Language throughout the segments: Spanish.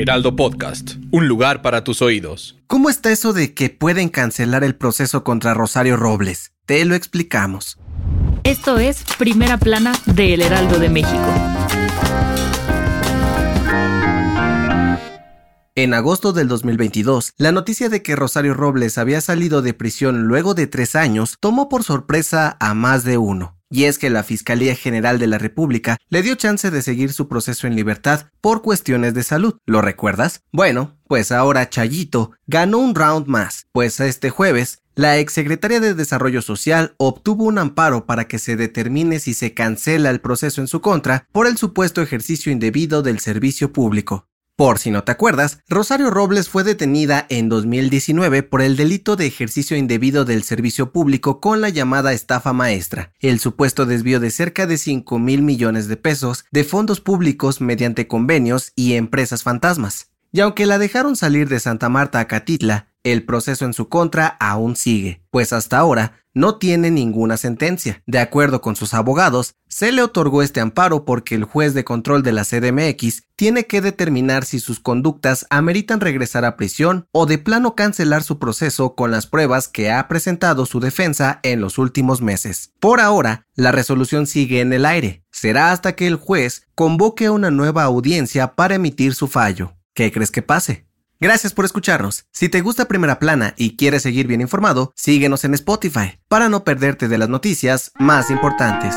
Heraldo Podcast, un lugar para tus oídos. ¿Cómo está eso de que pueden cancelar el proceso contra Rosario Robles? Te lo explicamos. Esto es Primera Plana de El Heraldo de México. En agosto del 2022, la noticia de que Rosario Robles había salido de prisión luego de tres años tomó por sorpresa a más de uno. Y es que la Fiscalía General de la República le dio chance de seguir su proceso en libertad por cuestiones de salud. ¿Lo recuerdas? Bueno, pues ahora Chayito ganó un round más, pues este jueves la exsecretaria de Desarrollo Social obtuvo un amparo para que se determine si se cancela el proceso en su contra por el supuesto ejercicio indebido del servicio público. Por si no te acuerdas, Rosario Robles fue detenida en 2019 por el delito de ejercicio indebido del servicio público con la llamada estafa maestra, el supuesto desvío de cerca de 5 mil millones de pesos de fondos públicos mediante convenios y empresas fantasmas. Y aunque la dejaron salir de Santa Marta a Catitla, el proceso en su contra aún sigue, pues hasta ahora no tiene ninguna sentencia. De acuerdo con sus abogados, se le otorgó este amparo porque el juez de control de la CDMX tiene que determinar si sus conductas ameritan regresar a prisión o de plano cancelar su proceso con las pruebas que ha presentado su defensa en los últimos meses. Por ahora, la resolución sigue en el aire. Será hasta que el juez convoque una nueva audiencia para emitir su fallo. ¿Qué crees que pase? Gracias por escucharnos. Si te gusta Primera Plana y quieres seguir bien informado, síguenos en Spotify para no perderte de las noticias más importantes.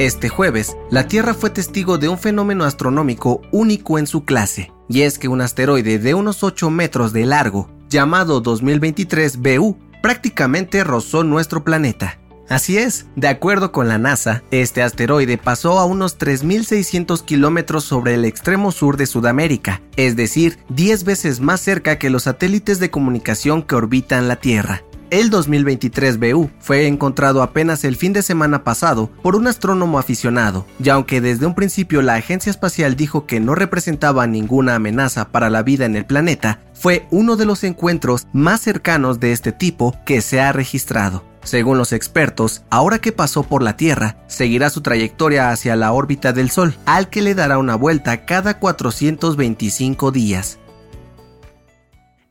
Este jueves, la Tierra fue testigo de un fenómeno astronómico único en su clase, y es que un asteroide de unos 8 metros de largo, llamado 2023 BU, prácticamente rozó nuestro planeta. Así es, de acuerdo con la NASA, este asteroide pasó a unos 3.600 kilómetros sobre el extremo sur de Sudamérica, es decir, 10 veces más cerca que los satélites de comunicación que orbitan la Tierra. El 2023 BU fue encontrado apenas el fin de semana pasado por un astrónomo aficionado, y aunque desde un principio la agencia espacial dijo que no representaba ninguna amenaza para la vida en el planeta, fue uno de los encuentros más cercanos de este tipo que se ha registrado. Según los expertos, ahora que pasó por la Tierra, seguirá su trayectoria hacia la órbita del Sol, al que le dará una vuelta cada 425 días.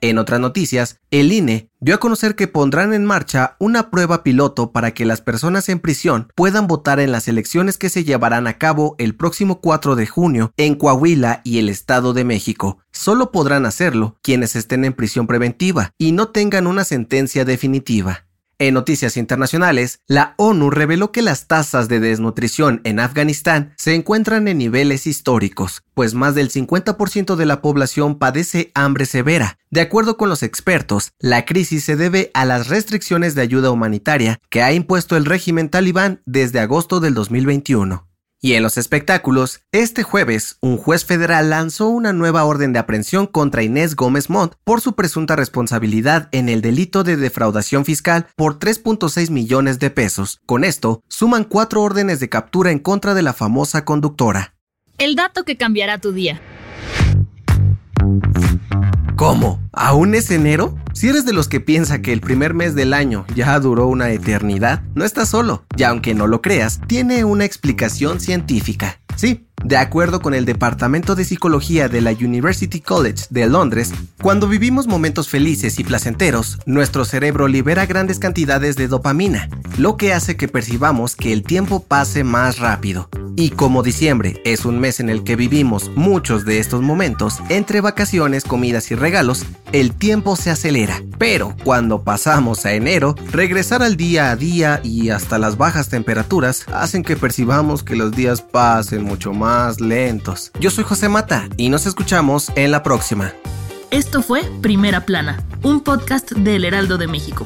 En otras noticias, el INE dio a conocer que pondrán en marcha una prueba piloto para que las personas en prisión puedan votar en las elecciones que se llevarán a cabo el próximo 4 de junio en Coahuila y el Estado de México. Solo podrán hacerlo quienes estén en prisión preventiva y no tengan una sentencia definitiva. En noticias internacionales, la ONU reveló que las tasas de desnutrición en Afganistán se encuentran en niveles históricos, pues más del 50% de la población padece hambre severa. De acuerdo con los expertos, la crisis se debe a las restricciones de ayuda humanitaria que ha impuesto el régimen talibán desde agosto del 2021. Y en los espectáculos, este jueves, un juez federal lanzó una nueva orden de aprehensión contra Inés Gómez Montt por su presunta responsabilidad en el delito de defraudación fiscal por 3.6 millones de pesos. Con esto, suman cuatro órdenes de captura en contra de la famosa conductora. El dato que cambiará tu día. ¿Cómo? ¿Aún es enero? Si eres de los que piensa que el primer mes del año ya duró una eternidad, no estás solo, y aunque no lo creas, tiene una explicación científica. Sí, de acuerdo con el Departamento de Psicología de la University College de Londres, cuando vivimos momentos felices y placenteros, nuestro cerebro libera grandes cantidades de dopamina, lo que hace que percibamos que el tiempo pase más rápido. Y como diciembre es un mes en el que vivimos muchos de estos momentos, entre vacaciones, comidas y regalos, el tiempo se acelera. Pero cuando pasamos a enero, regresar al día a día y hasta las bajas temperaturas hacen que percibamos que los días pasen mucho más lentos. Yo soy José Mata y nos escuchamos en la próxima. Esto fue Primera Plana, un podcast del Heraldo de México.